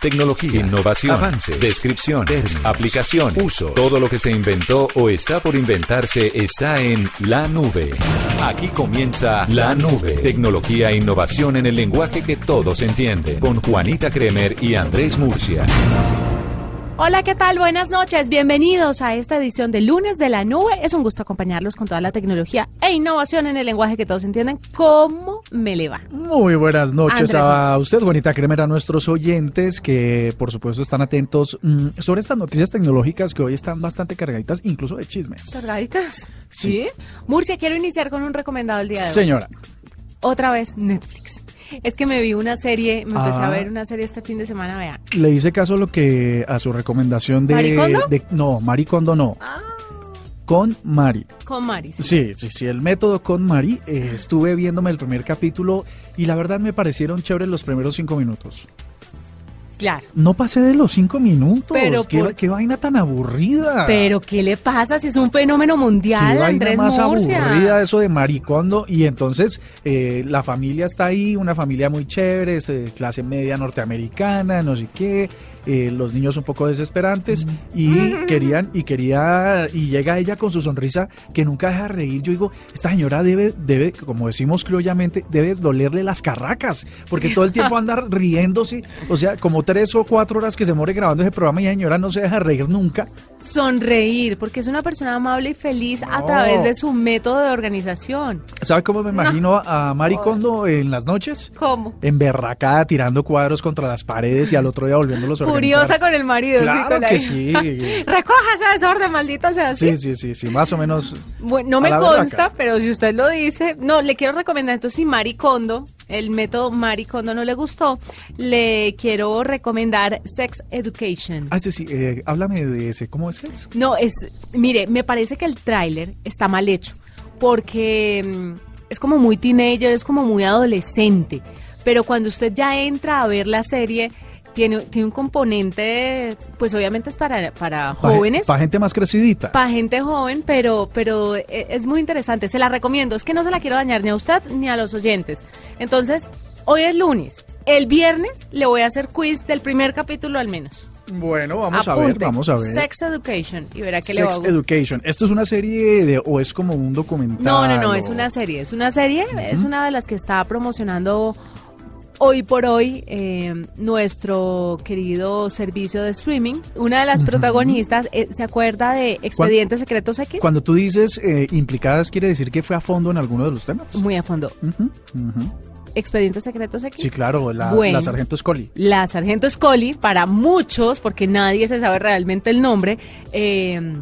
Tecnología, innovación, avances, descripción, términos, aplicación, uso. Todo lo que se inventó o está por inventarse está en la nube. Aquí comienza la nube. Tecnología e innovación en el lenguaje que todos entienden. Con Juanita Kremer y Andrés Murcia. Hola, ¿qué tal? Buenas noches. Bienvenidos a esta edición de lunes de la nube. Es un gusto acompañarlos con toda la tecnología e innovación en el lenguaje que todos entienden. ¿Cómo me le va? Muy buenas noches Andrés a usted, Juanita Kremer, a nuestros oyentes que por supuesto están atentos mm, sobre estas noticias tecnológicas que hoy están bastante cargaditas, incluso de chismes. ¿Cargaditas? ¿Sí? Murcia, quiero iniciar con un recomendado el día de hoy. Señora, Otra vez Netflix. Es que me vi una serie, me empecé Ah. a ver una serie este fin de semana, vea. le hice caso a lo que a su recomendación de, ¿Maricondo? de- no, Maricondo no. Con Mari. Con Maris. Sí, sí, sí, el método con Mari. eh, estuve viéndome el primer capítulo y la verdad me parecieron chéveres los primeros cinco minutos. Claro. No pasé de los cinco minutos. Pero ¿Qué, por- qué vaina tan aburrida. Pero ¿qué le pasa si es un fenómeno Qué mundial, vaina Andrés más Murcia? aburrida eso de maricondo y entonces eh, la familia está ahí, una familia muy chévere, es de clase media norteamericana, no sé qué, eh, los niños un poco desesperantes y querían y quería y llega ella con su sonrisa que nunca deja de reír. Yo digo, esta señora debe debe como decimos criollamente, debe dolerle las carracas porque todo el tiempo anda riéndose, o sea, como tres o cuatro horas que se muere grabando ese programa y la señora no se deja reír nunca. Sonreír, porque es una persona amable y feliz a través de su método de organización. ¿Sabe cómo me imagino a Maricondo en las noches? ¿Cómo? Emberracada, tirando cuadros contra las paredes y al otro día volviéndolos a. Furiosa con el marido, sí, Claro con la que hija. sí. Recoja ese desorden, maldito sea. Sí, sí, sí, sí, más o menos. Bueno, no me consta, pero si usted lo dice, no, le quiero recomendar, entonces si Maricondo, el método Maricondo no le gustó, le quiero recomendar Sex Education. Ah, sí, sí, eh, háblame de ese, ¿cómo es que es? No, es, mire, me parece que el tráiler está mal hecho, porque mm, es como muy teenager, es como muy adolescente, pero cuando usted ya entra a ver la serie, tiene, tiene un componente, pues obviamente es para, para jóvenes. pa' gente más crecidita. Para gente joven, pero, pero e- es muy interesante. Se la recomiendo. Es que no se la quiero dañar ni a usted ni a los oyentes. Entonces, hoy es lunes. El viernes le voy a hacer quiz del primer capítulo al menos. Bueno, vamos a ver, vamos a ver. Sex Education. Y verá que le va a Sex gustar. Education. ¿Esto es una serie de, o es como un documental? No, no, no, o- es una serie. Es una serie, es una de las que está promocionando hoy por hoy eh, nuestro querido servicio de streaming. Una de las protagonistas, eh, ¿se acuerda de Expedientes Secretos X? Cuando tú dices eh, implicadas, ¿quiere decir que fue a fondo en alguno de los temas? Muy a fondo. Expedientes Secretos X. Sí, claro, la, Bueno. la Sargento Scully. La Sargento Scully, para muchos, porque nadie se sabe realmente el nombre, eh,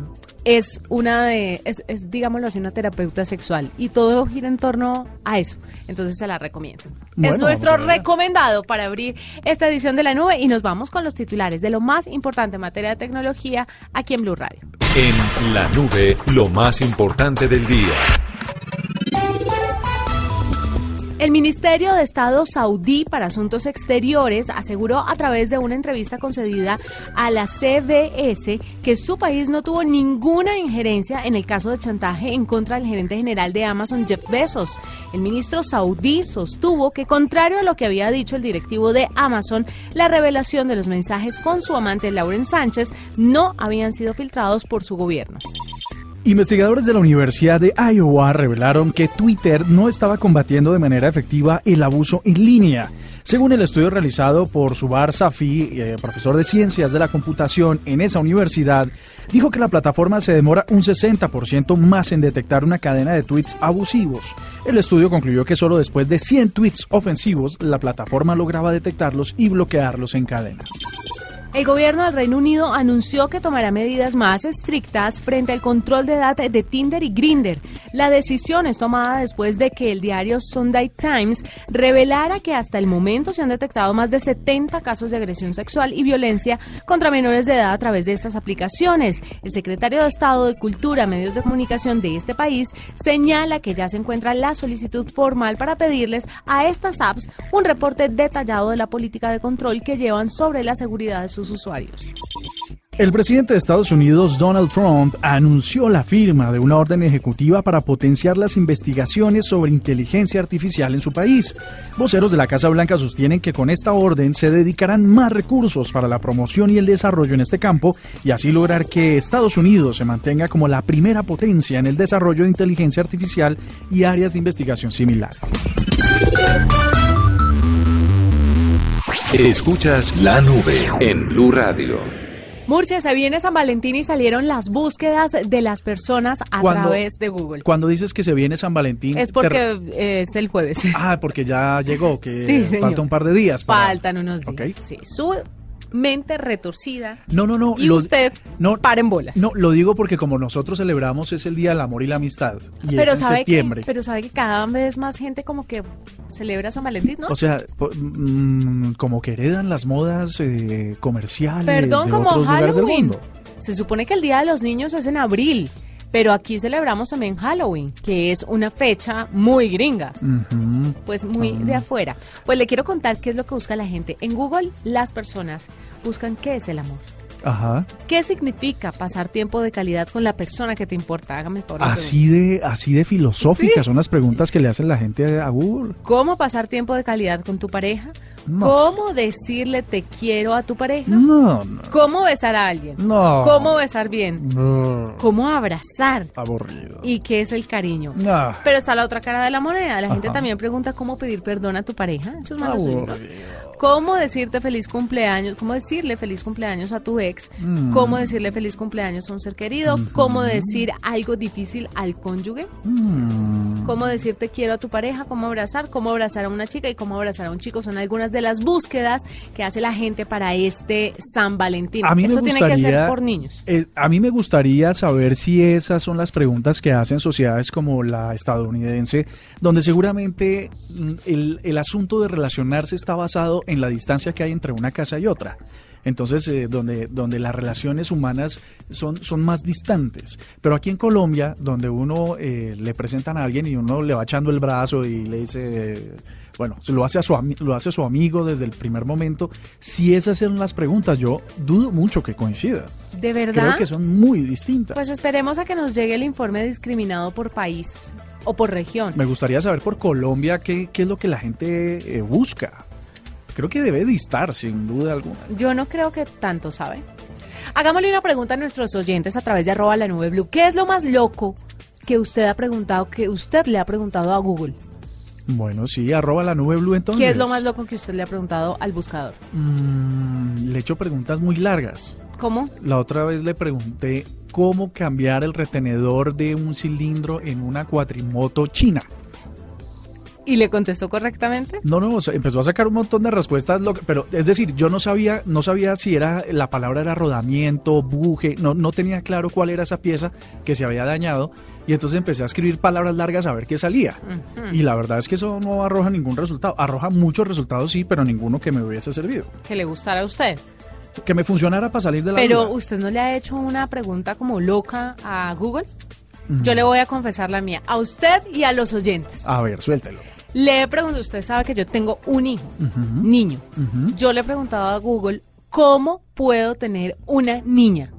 es una de, es, es, digámoslo así, una terapeuta sexual. Y todo gira en torno a eso. Entonces se la recomiendo. Bueno, es nuestro recomendado para abrir esta edición de la nube y nos vamos con los titulares de lo más importante en materia de tecnología aquí en Blue Radio. En la nube, lo más importante del día. El Ministerio de Estado saudí para Asuntos Exteriores aseguró a través de una entrevista concedida a la CBS que su país no tuvo ninguna injerencia en el caso de chantaje en contra del gerente general de Amazon, Jeff Bezos. El ministro saudí sostuvo que, contrario a lo que había dicho el directivo de Amazon, la revelación de los mensajes con su amante Lauren Sánchez no habían sido filtrados por su gobierno. Investigadores de la Universidad de Iowa revelaron que Twitter no estaba combatiendo de manera efectiva el abuso en línea. Según el estudio realizado por Subar Safi, eh, profesor de ciencias de la computación en esa universidad, dijo que la plataforma se demora un 60% más en detectar una cadena de tweets abusivos. El estudio concluyó que solo después de 100 tweets ofensivos, la plataforma lograba detectarlos y bloquearlos en cadena. El gobierno del Reino Unido anunció que tomará medidas más estrictas frente al control de edad de Tinder y Grinder. La decisión es tomada después de que el diario Sunday Times revelara que hasta el momento se han detectado más de 70 casos de agresión sexual y violencia contra menores de edad a través de estas aplicaciones. El secretario de Estado de Cultura, Medios de Comunicación de este país señala que ya se encuentra la solicitud formal para pedirles a estas apps un reporte detallado de la política de control que llevan sobre la seguridad de sus usuarios. El presidente de Estados Unidos, Donald Trump, anunció la firma de una orden ejecutiva para potenciar las investigaciones sobre inteligencia artificial en su país. Voceros de la Casa Blanca sostienen que con esta orden se dedicarán más recursos para la promoción y el desarrollo en este campo y así lograr que Estados Unidos se mantenga como la primera potencia en el desarrollo de inteligencia artificial y áreas de investigación similares. Escuchas la nube en Blue Radio. Murcia, se viene San Valentín y salieron las búsquedas de las personas a través de Google. Cuando dices que se viene San Valentín... Es porque es el jueves. Ah, porque ya llegó, que falta un par de días. Faltan unos días. Sí, su mente retorcida. No, no, no. Y usted no, para en bolas. No, lo digo porque como nosotros celebramos es el Día del Amor y la Amistad. Y pero es en septiembre. pero sabe que cada vez más gente como que celebra San Valentín, ¿no? O sea, mm, como que heredan las modas eh, comerciales. Perdón, de como otros Halloween. Del mundo. Se supone que el Día de los Niños es en abril. Pero aquí celebramos también Halloween, que es una fecha muy gringa, pues muy de afuera. Pues le quiero contar qué es lo que busca la gente. En Google las personas buscan qué es el amor. Ajá. ¿Qué significa pasar tiempo de calidad con la persona que te importa? Hágame por Así de, así de filosóficas son las preguntas que le hacen la gente a Google. ¿Cómo pasar tiempo de calidad con tu pareja? ¿Cómo decirle te quiero a tu pareja? No, no. ¿Cómo besar a alguien? No. ¿Cómo besar bien? No. ¿Cómo abrazar? Aburrido. ¿Y qué es el cariño? No. Pero está la otra cara de la moneda. La gente también pregunta cómo pedir perdón a tu pareja. Eso es suyo, ¿no? ¿Cómo decirte feliz cumpleaños? ¿Cómo decirle feliz cumpleaños a tu ex? Mm. ¿Cómo decirle feliz cumpleaños a un ser querido? ¿Cómo decir algo difícil al cónyuge? Mm. ¿Cómo decir te quiero a tu pareja? ¿Cómo abrazar? ¿Cómo abrazar a una chica? ¿Y cómo abrazar a un chico? Son algunas de las búsquedas que hace la gente para este San Valentín. A mí Esto me tiene que ser por niños. Eh, a mí me gustaría saber si esas son las preguntas que hacen sociedades como la estadounidense, donde seguramente mm, el, el asunto de relacionarse está basado en la distancia que hay entre una casa y otra. Entonces, eh, donde, donde las relaciones humanas son, son más distantes. Pero aquí en Colombia, donde uno eh, le presentan a alguien y uno le va echando el brazo y le dice, eh, bueno, se lo hace, a su lo hace a su amigo desde el primer momento, si esas son las preguntas, yo dudo mucho que coincidan. ¿De verdad? Creo que son muy distintas. Pues esperemos a que nos llegue el informe discriminado por país o por región. Me gustaría saber por Colombia qué, qué es lo que la gente eh, busca. Creo que debe distar, sin duda alguna. Yo no creo que tanto, ¿sabe? Hagámosle una pregunta a nuestros oyentes a través de arroba la nube blue. ¿Qué es lo más loco que usted ha preguntado, que usted le ha preguntado a Google? Bueno, sí, arroba la nube blue entonces. ¿Qué es lo más loco que usted le ha preguntado al buscador? Mm, le he hecho preguntas muy largas. ¿Cómo? La otra vez le pregunté cómo cambiar el retenedor de un cilindro en una cuatrimoto china. ¿Y le contestó correctamente? No, no, empezó a sacar un montón de respuestas, lo que- pero es decir, yo no sabía, no sabía si era la palabra era rodamiento, buje, no, no tenía claro cuál era esa pieza que se había dañado y entonces empecé a escribir palabras largas a ver qué salía. Y la verdad es que eso no arroja ningún resultado, arroja muchos resultados sí, pero ninguno que me hubiese servido, Que le gustara a usted. que me funcionara para salir de la Pero duda. usted no le ha hecho una pregunta como loca a Google. Yo le voy a confesar la mía, a usted y a los oyentes. A ver, suéltelo. Le he preguntado, usted sabe que yo tengo un hijo, niño. Yo le he preguntado a Google, ¿cómo puedo tener una niña?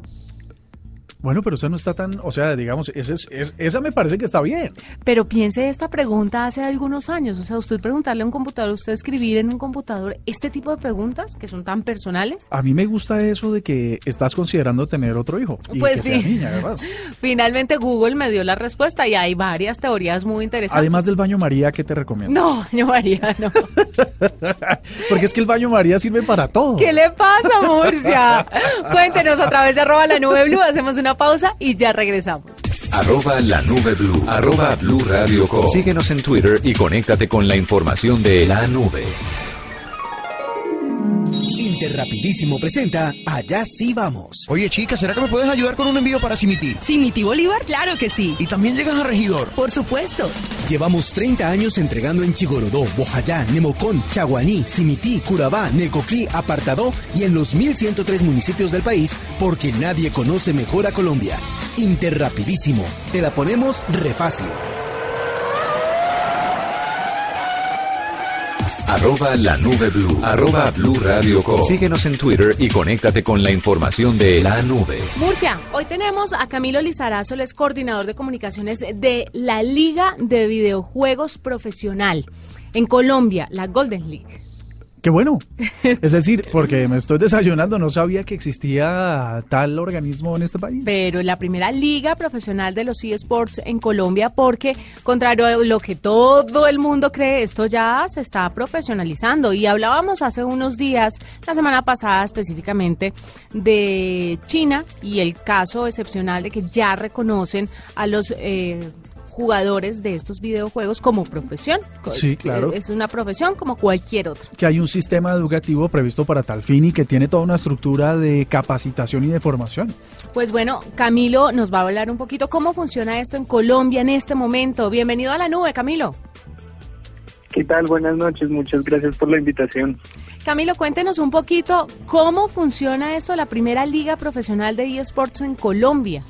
Bueno, pero esa no está tan, o sea, digamos, ese es- es- esa me parece que está bien. Pero piense esta pregunta hace algunos años. O sea, usted preguntarle a un computador, usted escribir en un computador este tipo de preguntas que son tan personales. A mí me gusta eso de que estás considerando tener otro hijo y Pues que sea sí. niña, ¿verdad? Finalmente Google me dio la respuesta y hay varias teorías muy interesantes. Además del baño María, ¿qué te recomiendo? No, yo María, no. Porque es que el baño María sirve para todo. ¿Qué le pasa, Murcia? Cuéntenos a través de arroba la nube blue. Hacemos una pausa y ya regresamos. Arroba la nube blue. Arroba blue radio com. Síguenos en Twitter y conéctate con la información de la nube. Interrapidísimo presenta Allá sí vamos. Oye, chica, ¿será que me puedes ayudar con un envío para Simití? ¿Simití Bolívar? Claro que sí. ¿Y también llegas a Regidor? Por supuesto. Llevamos 30 años entregando en Chigorodó, Bojayá, Nemocón, Chaguaní, Simití, Curabá, Necoclí, Apartadó y en los 1103 municipios del país porque nadie conoce mejor a Colombia. Interrapidísimo. Te la ponemos refácil. Arroba la nube blue. Arroba blue radio com. Síguenos en Twitter y conéctate con la información de la nube. Murcia, hoy tenemos a Camilo Lizarazo, él es coordinador de comunicaciones de la Liga de Videojuegos Profesional en Colombia, la Golden League. Qué bueno. Es decir, porque me estoy desayunando, no sabía que existía tal organismo en este país. Pero la primera liga profesional de los eSports en Colombia, porque contrario a lo que todo el mundo cree, esto ya se está profesionalizando. Y hablábamos hace unos días, la semana pasada específicamente, de China y el caso excepcional de que ya reconocen a los... Eh, jugadores de estos videojuegos como profesión. Sí, claro. Es una profesión como cualquier otra. Que hay un sistema educativo previsto para tal fin y que tiene toda una estructura de capacitación y de formación. Pues bueno, Camilo nos va a hablar un poquito cómo funciona esto en Colombia en este momento. Bienvenido a la nube, Camilo. ¿Qué tal? Buenas noches, muchas gracias por la invitación. Camilo, cuéntenos un poquito cómo funciona esto, la primera liga profesional de eSports en Colombia.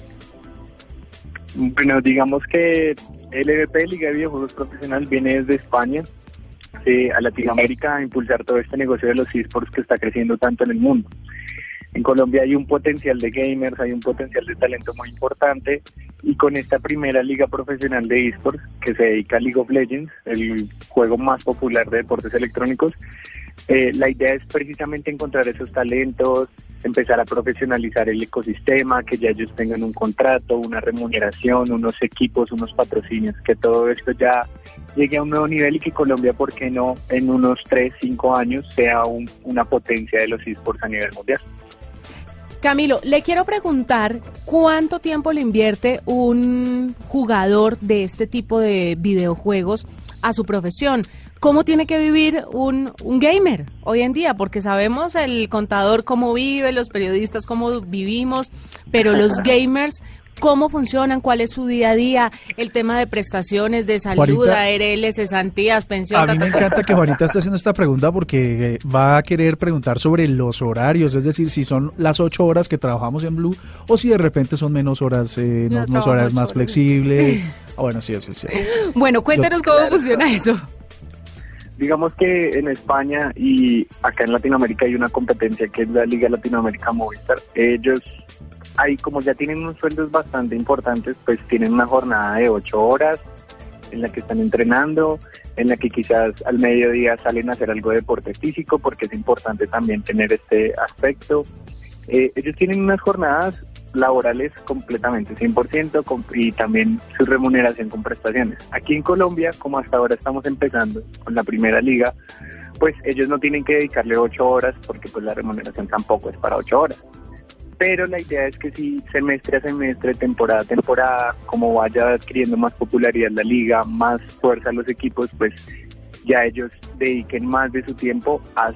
Bueno, digamos que LVP, Liga de Videojuegos Profesional, viene desde España a Latinoamérica a impulsar todo este negocio de los esports que está creciendo tanto en el mundo. En Colombia hay un potencial de gamers, hay un potencial de talento muy importante y con esta primera liga profesional de esports que se dedica a League of Legends, el juego más popular de deportes electrónicos, eh, la idea es precisamente encontrar esos talentos, empezar a profesionalizar el ecosistema, que ya ellos tengan un contrato, una remuneración, unos equipos, unos patrocinios, que todo esto ya llegue a un nuevo nivel y que Colombia, ¿por qué no, en unos 3, 5 años sea una potencia de los esports a nivel mundial? Camilo, le quiero preguntar cuánto tiempo le invierte un jugador de este tipo de videojuegos a su profesión. ¿Cómo tiene que vivir un, un gamer hoy en día? Porque sabemos el contador cómo vive, los periodistas cómo vivimos, pero los gamers, cómo funcionan, cuál es su día a día, el tema de prestaciones de salud, ARL, cesantías, pensiones. A mí me encanta que Juanita esté haciendo esta pregunta porque eh, va a querer preguntar sobre los horarios, es decir, si son las ocho horas que trabajamos en Blue o si de repente son menos horas, eh, unos horarios más flexibles. Ah, bueno, sí, eso sí. Bueno, cuéntenos cómo funciona eso. Digamos que en España y acá en Latinoamérica hay una competencia que es la Liga Latinoamérica Movistar. Ellos ahí como ya tienen unos sueldos bastante importantes, pues tienen una jornada de ocho horas en la que están entrenando, en la que quizás al mediodía salen a hacer algo de deporte físico, porque es importante también tener este aspecto. Eh, ellos tienen unas jornadas laborales completamente 100% y también su remuneración con prestaciones. Aquí en Colombia, como hasta ahora estamos empezando con la primera liga, pues ellos no tienen que dedicarle ocho horas porque pues la remuneración tampoco es para ocho horas pero la idea es que si semestre a semestre, temporada a temporada, como vaya adquiriendo más popularidad la liga, más fuerza los equipos, pues ya ellos dediquen más de su tiempo a,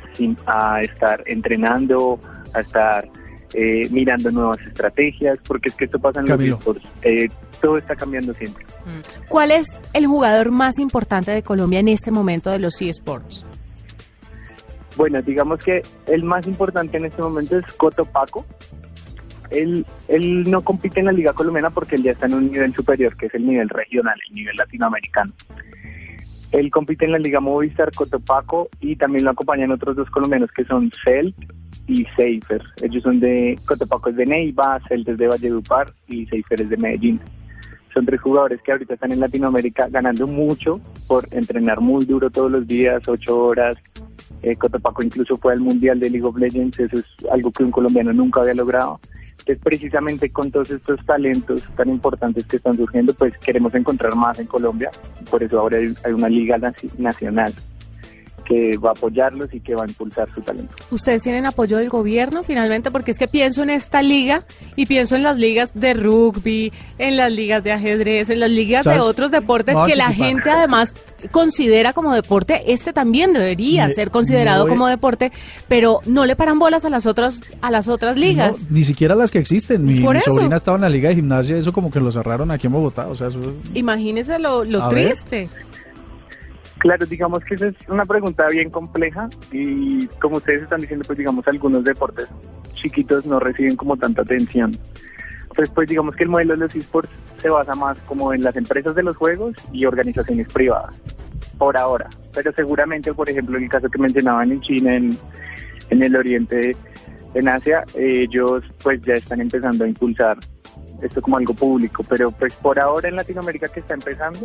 a estar entrenando, a estar eh, mirando nuevas estrategias, porque es que esto pasa en los esports, eh, todo está cambiando siempre. Mm. ¿Cuál es el jugador más importante de Colombia en este momento de los eSports? Bueno, digamos que el más importante en este momento es Coto Paco, él, él no compite en la Liga Colombiana porque él ya está en un nivel superior, que es el nivel regional, el nivel latinoamericano. Él compite en la Liga Movistar Cotopaco y también lo acompañan otros dos colombianos que son Celt y Seifer. Ellos son de Cotopaco es de Neiva, Celt es de Valledupar y Seifer es de Medellín. Son tres jugadores que ahorita están en Latinoamérica ganando mucho por entrenar muy duro todos los días, ocho horas. Eh, Cotopaco incluso fue al Mundial de League of Legends, eso es algo que un colombiano nunca había logrado. Entonces, precisamente con todos estos talentos tan importantes que están surgiendo, pues queremos encontrar más en Colombia. Por eso ahora hay, una liga nacional que va a apoyarlos y que va a impulsar su talento. ¿Ustedes tienen apoyo del gobierno finalmente? Porque es que pienso en esta liga y pienso en las ligas de rugby, en las ligas de ajedrez, en las ligas de otros deportes que la gente además considera como deporte. Este también debería Me- ser considerado voy- como deporte, pero no le paran bolas a las otras a las otras ligas. No, ni siquiera las que existen. Mi, Por mi eso. sobrina estaba en la liga de gimnasia, eso como que lo cerraron aquí en Bogotá. O sea, eso. Imagínese lo, lo ver. Claro, digamos que esa es una pregunta bien compleja y como ustedes están diciendo, pues digamos algunos deportes chiquitos no reciben como tanta atención. Pues, pues digamos que el modelo de los esports se basa más como en las empresas de los juegos y organizaciones privadas, por ahora. Pero seguramente, por ejemplo, en el caso que mencionaban en China, en, en el Oriente, en Asia, ellos pues ya están empezando a impulsar esto como algo público. Pero pues por ahora en Latinoamérica que está empezando,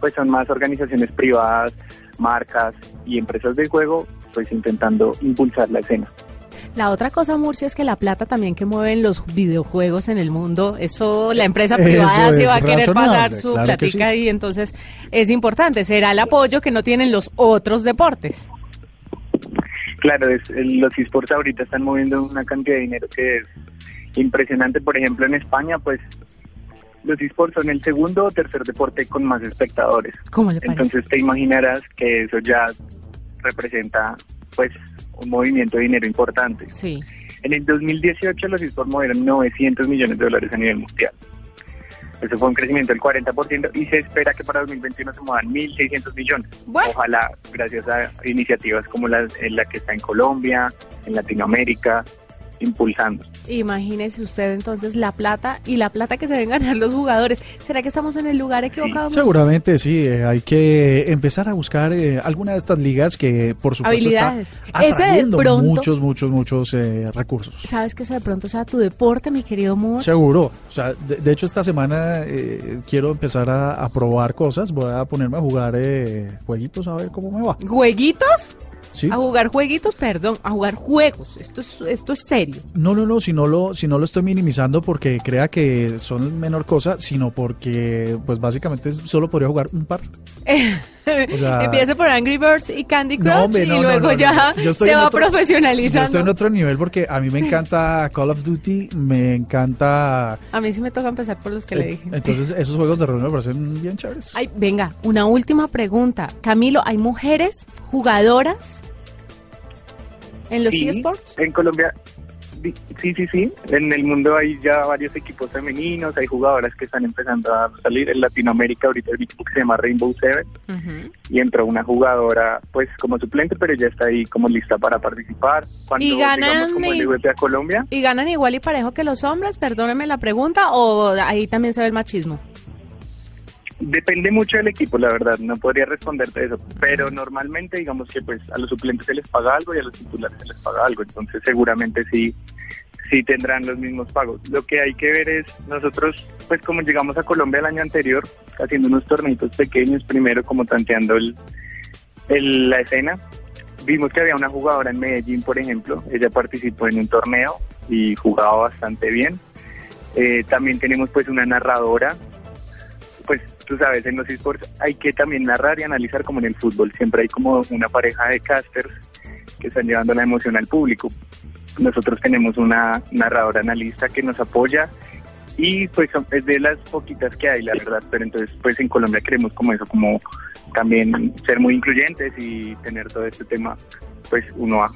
pues son más organizaciones privadas, marcas y empresas de juego, pues intentando impulsar la escena. La otra cosa, Murcia, es que la plata también que mueven los videojuegos en el mundo, eso la empresa Eso privada se va a querer pasar su claro platica sí. y entonces es importante. Será el apoyo que no tienen los otros deportes. Claro, es- el- los esports ahorita están moviendo una cantidad de dinero que es impresionante. Por ejemplo, en España, pues los esports son el segundo o tercer deporte con más espectadores. ¿Cómo le parece? Entonces te imaginarás que eso ya representa pues un movimiento de dinero importante. Sí. En el 2018 los esports movieron 900 millones de dólares a nivel mundial. Eso fue un crecimiento del 40% y se espera que para 2021 se muevan 1.600 millones. Ojalá gracias a iniciativas como la, en la que está en Colombia, en Latinoamérica, impulsando. Imagínese usted entonces la plata y la plata que se ven ganar los jugadores. ¿Será que estamos en el lugar equivocado? Seguramente sí, eh, hay que empezar a buscar eh, alguna de estas ligas que por supuesto Habilidades. está atrayendo pronto- muchos, muchos, muchos eh, recursos. ¿Sabes que ese de pronto sea tu deporte, mi querido Mur? Seguro. O sea, de, de hecho esta semana eh, quiero empezar a, a probar cosas. Voy a ponerme a jugar eh, jueguitos a ver cómo me va. ¿Jueguitos? Sí. A jugar jueguitos, perdón, a jugar juegos. Esto es, esto es serio. No, no, no, si no lo, si no lo estoy minimizando porque crea que son menor cosa, sino porque pues básicamente solo podría jugar un par. sea- Empiece por Angry Birds y Candy Crush No, hombre, no, y luego no, no, ya se va otro- profesionalizando. Yo estoy en otro nivel porque a mí me encanta Call of Duty, me encanta... A mí sí me toca empezar por los que le eh, dije. Entonces esos juegos de rol me parecen bien chéveres. Ay, venga, una última pregunta. Camilo, ¿hay mujeres jugadoras en los Sí, eSports? En Colombia, sí, sí, sí. En el mundo hay ya varios equipos femeninos, hay jugadoras que están empezando a salir. En Latinoamérica ahorita un equipo que se llama Rainbow Seven Ujú. y entró una jugadora pues como suplente, pero ya está ahí como lista para participar. Cuando Y ganan llegamos como el a Colombia, ¿Y ganan igual y parejo que los hombres? Perdóneme la pregunta, o ahí también se ve el machismo. Depende mucho del equipo, la verdad, no podría responderte eso, pero normalmente digamos que pues a los suplentes se les paga algo y a los titulares se les paga algo, entonces seguramente sí sí tendrán los mismos pagos. Lo que hay que ver es nosotros pues como llegamos a Colombia el año anterior haciendo unos torneitos pequeños, primero como tanteando el, el- la escena, vimos que había una jugadora en Medellín, por ejemplo, ella participó en un torneo y jugaba bastante bien. Eh, también tenemos pues una narradora pues tú sabes, en los esports hay que también narrar y analizar como en el fútbol. Siempre hay como una pareja de casters que están llevando la emoción al público. Nosotros tenemos una narradora analista que nos apoya y pues es de las poquitas que hay, la verdad. Pero entonces pues en Colombia queremos como eso, como también ser muy incluyentes y tener todo este tema pues uno a.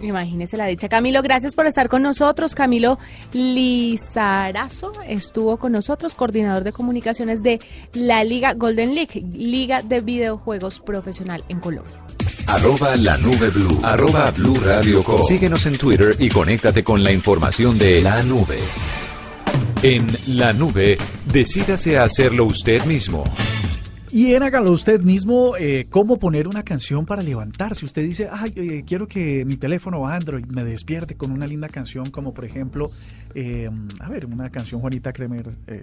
Imagínese la dicha. Camilo, gracias por estar con nosotros. Camilo Lizarazo estuvo con nosotros, coordinador de comunicaciones de la Liga Golden League, Liga de Videojuegos Profesional en Colombia. Arroba la nube blue. Arroba blue radio com. Síguenos en Twitter y conéctate con la información de la nube. En la nube, decídase a hacerlo usted mismo. Y en hágalo usted mismo, eh, cómo poner una canción para levantarse. Usted dice, ay, eh, quiero que mi teléfono Android me despierte con una linda canción, como por ejemplo, eh, a ver, una canción Juanita Kremer. eh,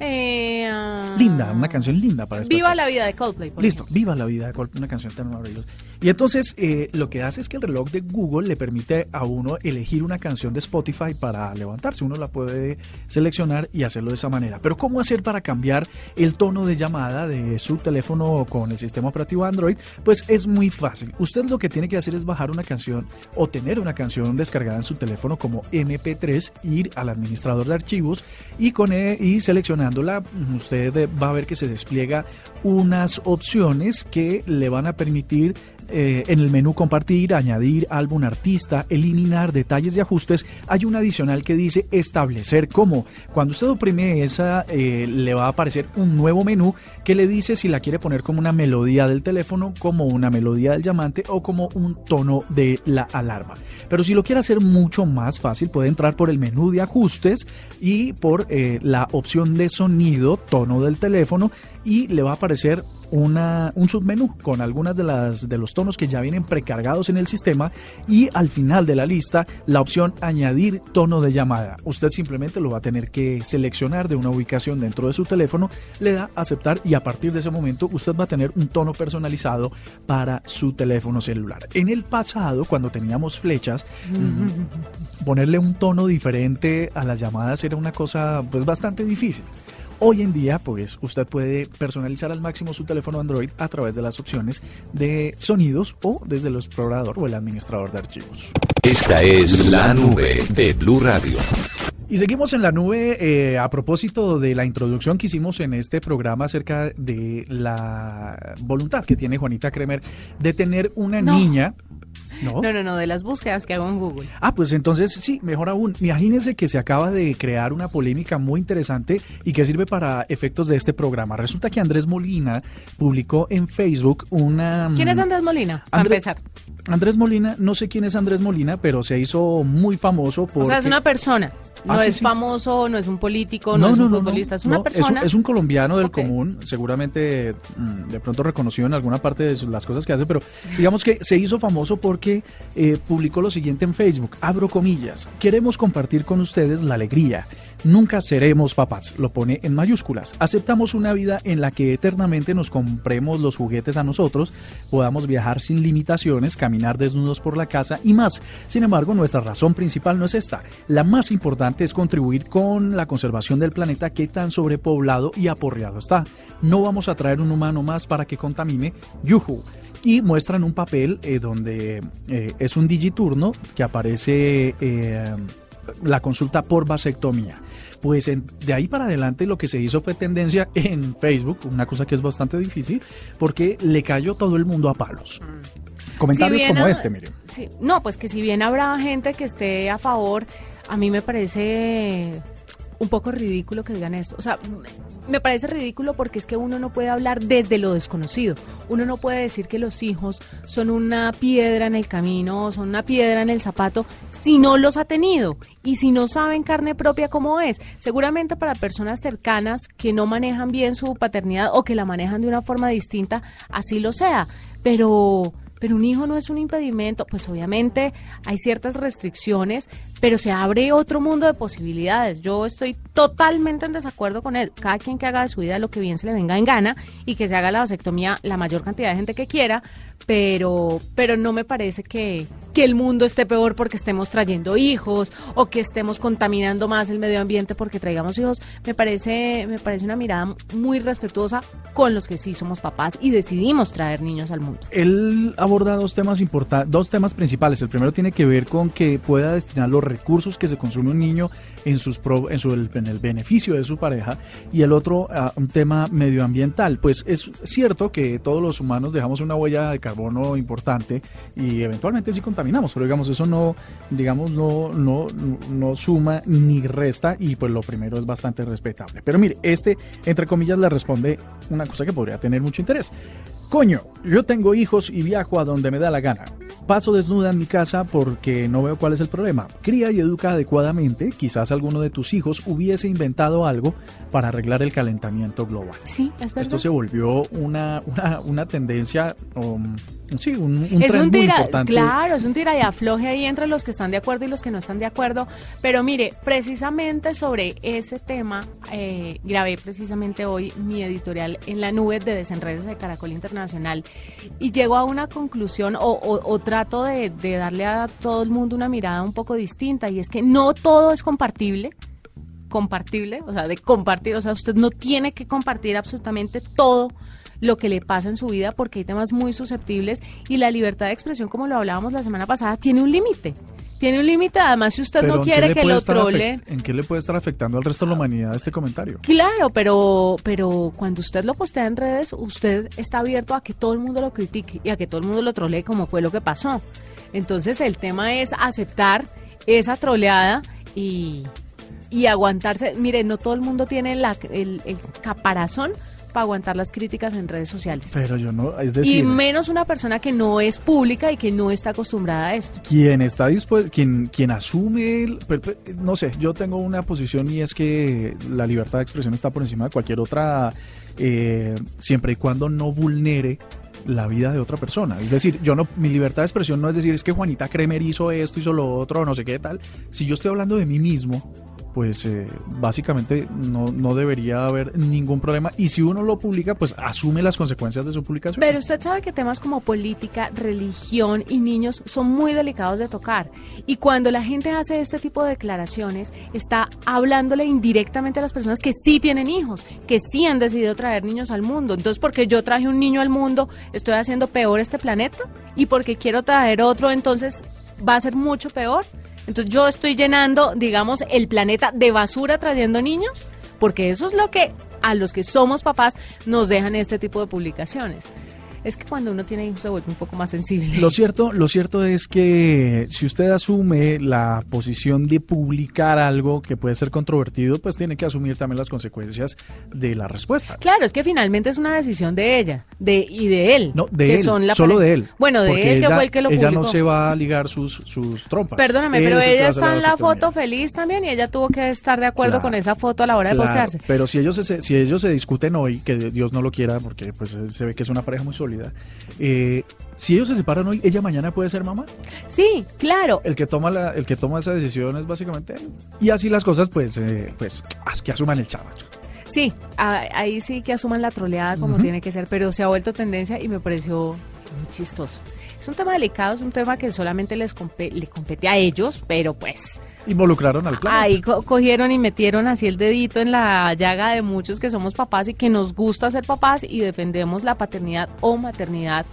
Eh, ah, linda, una canción linda para despertar. Viva la vida de Coldplay. por Listo, viva la vida, Col- una canción tan maravillosa. Y entonces eh, lo que hace es que el reloj de Google le permite a uno elegir una canción de Spotify para levantarse. Uno la puede seleccionar y hacerlo de esa manera. Pero ¿cómo hacer para cambiar el tono de llamada de su teléfono con el sistema operativo Android, pues es muy fácil. Usted lo que tiene que hacer es bajar una canción o tener una canción descargada en su teléfono como MP3, ir al administrador de archivos y con e- y seleccionándola usted va a ver que se despliega unas opciones que le van a permitir eh, en el menú compartir, añadir álbum artista, eliminar detalles y ajustes, hay un adicional que dice establecer como. Cuando usted oprime esa, eh, le va a aparecer un nuevo menú que le dice si la quiere poner como una melodía del teléfono, como una melodía del llamante o como un tono de la alarma. Pero si lo quiere hacer mucho más fácil, puede entrar por el menú de ajustes y por eh, la opción de sonido, tono del teléfono y le va a aparecer una, un submenú con algunas de las de los tonos que ya vienen precargados en el sistema y al final de la lista la opción añadir tono de llamada. Usted simplemente lo va a tener que seleccionar de una ubicación dentro de su teléfono, le da aceptar y a partir de ese momento usted va a tener un tono personalizado para su teléfono celular. En el pasado, cuando teníamos flechas, ponerle un tono diferente a las llamadas era una cosa pues bastante difícil. Hoy en día, pues usted puede personalizar al máximo su teléfono Android a través de las opciones de sonidos o desde el explorador o el administrador de archivos. Esta es la nube de Blue Radio. Y seguimos en la nube eh, a propósito de la introducción que hicimos en este programa acerca de la voluntad que tiene Juanita Kremer de tener una No. niña. ¿No? No, no, no, de las búsquedas que hago en Google. Ah, pues entonces sí, mejor aún. Imagínense que se acaba de crear una polémica muy interesante y que sirve para efectos de este programa. Resulta que Andrés Molina publicó en Facebook una... ¿Quién es mm, Andrés Molina? Para Andrés- empezar. Andrés Molina, no sé quién es Andrés Molina, pero se hizo muy famoso por... O sea, es una persona. No Ah, sí, es sí. famoso, no es un político, no, es un futbolista, es una no, persona. Es, un colombiano del común, seguramente mm, de pronto reconocido en alguna parte de las cosas que hace, pero digamos que se hizo famoso porque eh, publicó lo siguiente en Facebook, abro comillas, queremos compartir con ustedes la alegría. Nunca seremos papás, lo pone en mayúsculas. Aceptamos una vida en la que eternamente nos compremos los juguetes a nosotros, podamos viajar sin limitaciones, caminar desnudos por la casa y más. Sin embargo, nuestra razón principal no es esta. La más importante es contribuir con la conservación del planeta que tan sobrepoblado y aporreado está. No vamos a traer un humano más para que contamine. Yuhu y muestran un papel eh, donde eh, es un digiturno que aparece eh, la consulta por vasectomía. Pues en- de ahí para adelante lo que se hizo fue tendencia en Facebook, una cosa que es bastante difícil, porque le cayó todo el mundo a palos. Comentarios Si bien como este, miren. sí, no, pues que si bien habrá gente que esté a favor, a mí me parece un poco ridículo que digan esto. O sea, me parece ridículo porque es que uno no puede hablar desde lo desconocido. Uno no puede decir que los hijos son una piedra en el camino, son una piedra en el zapato, si no los ha tenido y si no saben carne propia cómo es. Seguramente para personas cercanas que no manejan bien su paternidad o que la manejan de una forma distinta, así lo sea. Pero pero un hijo no es un impedimento, pues obviamente hay ciertas restricciones, pero se abre otro mundo de posibilidades. Yo estoy totalmente en desacuerdo con él. Cada quien que haga de su vida lo que bien se le venga en gana y que se haga la vasectomía la mayor cantidad de gente que quiera, pero, pero no me parece que, que el mundo esté peor porque estemos trayendo hijos o que estemos contaminando más el medio ambiente porque traigamos hijos. Me parece, me parece una mirada muy respetuosa con los que sí somos papás y decidimos traer niños al mundo. Aborda dos temas importantes, dos temas principales. El primero tiene que ver con que pueda destinar los recursos que se consume un niño en sus pro- en, su, en el beneficio de su pareja y el otro ah, un tema medioambiental. Pues es cierto que todos los humanos dejamos una huella de carbono importante y eventualmente sí contaminamos, pero digamos eso no digamos no no no suma ni resta y pues lo primero es bastante respetable. Pero mire, este entre comillas le responde una cosa que podría tener mucho interés. Coño, yo tengo hijos y viajo a donde me da la gana. Paso desnuda en mi casa porque no veo cuál es el problema. Cría y educa adecuadamente. Quizás alguno de tus hijos hubiese inventado algo para arreglar el calentamiento global. Sí, es verdad. Esto se volvió una, una, una tendencia, um, sí, un, un es tren un muy tira, importante. claro, es un tira y afloje ahí entre los que están de acuerdo y los que no están de acuerdo. Pero mire, precisamente sobre ese tema eh, grabé precisamente hoy mi editorial en la nube de Desenredes de Caracol Internacional y llego a una conclusión o, o- o trato de, de darle a todo el mundo una mirada un poco distinta y es que no todo es compartible compartible, o sea, de compartir, o sea, usted no tiene que compartir absolutamente todo lo que le pasa en su vida porque hay temas muy susceptibles y la libertad de expresión, como lo hablábamos la semana pasada, tiene un límite. Tiene un límite, además, si usted Pero no ¿en qué quiere que lo trole. ¿En qué le puede estar afectando al resto de la humanidad este comentario? Claro, pero, pero cuando usted lo postea en redes, usted está abierto a que todo el mundo lo critique y a que todo el mundo lo trolee como fue lo que pasó. Entonces el tema es aceptar esa troleada y, y aguantarse. Mire, no todo el mundo tiene la- el, el caparazón para aguantar las críticas en redes sociales. Pero yo no, es y decir, menos una persona que no es pública y que no está acostumbrada a esto. quien está dispuesto, quien, quien asume, el- no sé, yo tengo una posición y es que la libertad de expresión está por encima de cualquier otra, eh, siempre y cuando no vulnere la vida de otra persona. Es decir, yo no, mi libertad de expresión no es decir es que Juanita Kremer hizo esto, hizo lo otro, no sé qué tal. Si yo estoy hablando de mí mismo, pues eh, básicamente no, no debería haber ningún problema. Y si uno lo publica, pues asume las consecuencias de su publicación. Pero usted sabe que temas como política, religión y niños son muy delicados de tocar. Y cuando la gente hace este tipo de declaraciones, está hablándole indirectamente a las personas que sí tienen hijos, que sí han decidido traer niños al mundo. Entonces, porque yo traje un niño al mundo, estoy haciendo peor este planeta. Y porque quiero traer otro, entonces va a ser mucho peor. Entonces, yo estoy llenando, digamos, el planeta de basura trayendo niños. Porque eso es lo que a los que somos papás nos dejan este tipo de publicaciones. Es que cuando uno tiene hijos se vuelve un poco más sensible. Lo cierto, lo cierto es que si usted asume la posición de publicar algo que puede ser controvertido, pues tiene que asumir también las consecuencias de la respuesta. Claro, es que finalmente es una decisión de ella de y de él. No, de que él, son la solo de él. Bueno, de él, que ella- fue el que lo Ella publicó. no se va a ligar sus, sus trompas. Perdóname, Él pero ella está en la foto feliz también y ella tuvo que estar de acuerdo Claro. con esa foto a la hora de Claro, postearse. Pero si ellos se, si ellos se discuten hoy, que Dios no lo quiera, porque pues se ve que es una pareja muy sólida, eh, si ellos se separan hoy, ella mañana puede ser mamá. Sí, claro. El que toma la, el que toma esa decisión es básicamente él. Y así las cosas, pues, eh, pues, que asuman el chavo. Sí, a- ahí sí que asuman la troleada como tiene que ser, pero se ha vuelto tendencia y me pareció muy chistoso. Es un tema delicado, es un tema que solamente les le compete a ellos, pero pues Involucraron al planeta. ahí co- cogieron y metieron así el dedito en la llaga de muchos que somos papás y que nos gusta ser papás y defendemos la paternidad o maternidad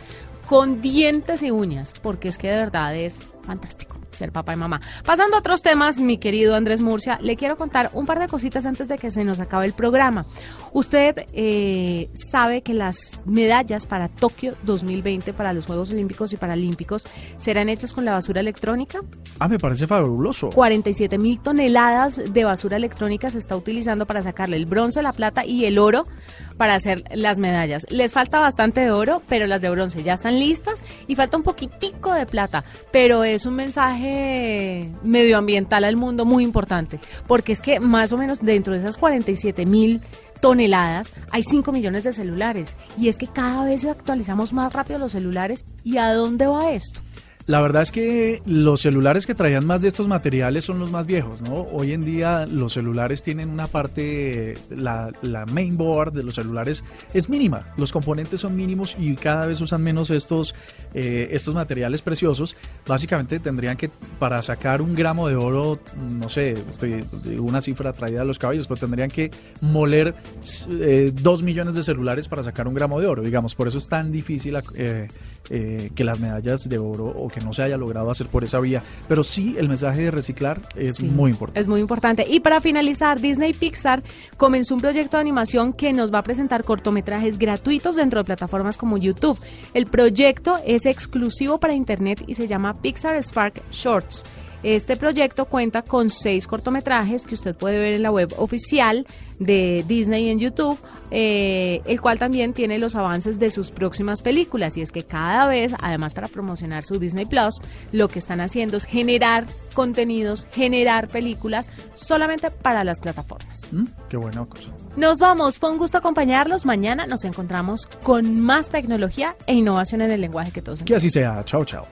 con dientes y uñas, porque es que de verdad es fantástico ser papá y mamá. Pasando a otros temas, mi querido Andrés Murcia, le quiero contar un par de cositas antes de que se nos acabe el programa. Usted eh, sabe que las medallas para Tokio 2020, para los Juegos Olímpicos y Paralímpicos, serán hechas con la basura electrónica. Ah, me parece fabuloso. 47 mil toneladas de basura electrónica se está utilizando para sacarle el bronce, la plata y el oro para hacer las medallas. Les falta bastante de oro, pero las de bronce ya están listas y falta un poquitico de plata, pero es un mensaje medioambiental al mundo muy importante, porque es que más o menos dentro de esas 47 mil toneladas hay 5 millones de celulares y es que cada vez actualizamos más rápido los celulares y ¿a dónde va esto? La verdad es que los celulares que traían más de estos materiales son los más viejos, ¿no? Hoy en día los celulares tienen una parte, la, la main board de los celulares es mínima, los componentes son mínimos y cada vez usan menos estos, eh, estos materiales preciosos. Básicamente tendrían que, para sacar un gramo de oro, no sé, estoy una cifra traída a los caballos, pero tendrían que moler eh, dos millones de celulares para sacar un gramo de oro, digamos, por eso es tan difícil eh, que las medallas de oro o que no se haya logrado hacer por esa vía. Pero sí, el mensaje de reciclar es Sí, muy importante. Es muy importante. Y para finalizar, Disney Pixar comenzó un proyecto de animación que nos va a presentar cortometrajes gratuitos dentro de plataformas como YouTube. El proyecto es exclusivo para Internet y se llama Pixar Spark Shorts. Este proyecto cuenta con seis cortometrajes que usted puede ver en la web oficial de Disney en YouTube, eh, el cual también tiene los avances de sus próximas películas. Y es que cada vez, además para promocionar su Disney Plus, lo que están haciendo es generar contenidos, generar películas solamente para las plataformas. ¿Mm? Qué buena cosa. Nos vamos, fue un gusto acompañarlos. Mañana nos encontramos con más tecnología e innovación en el lenguaje que todos Que así sea. Chao, chao.